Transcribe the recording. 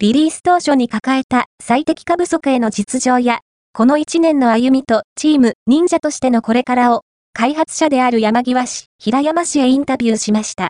リリース当初に抱えた最適化不足への実情や、この1年の歩みとチーム忍者としてのこれからを、開発者である山際氏、平山氏へインタビューしました。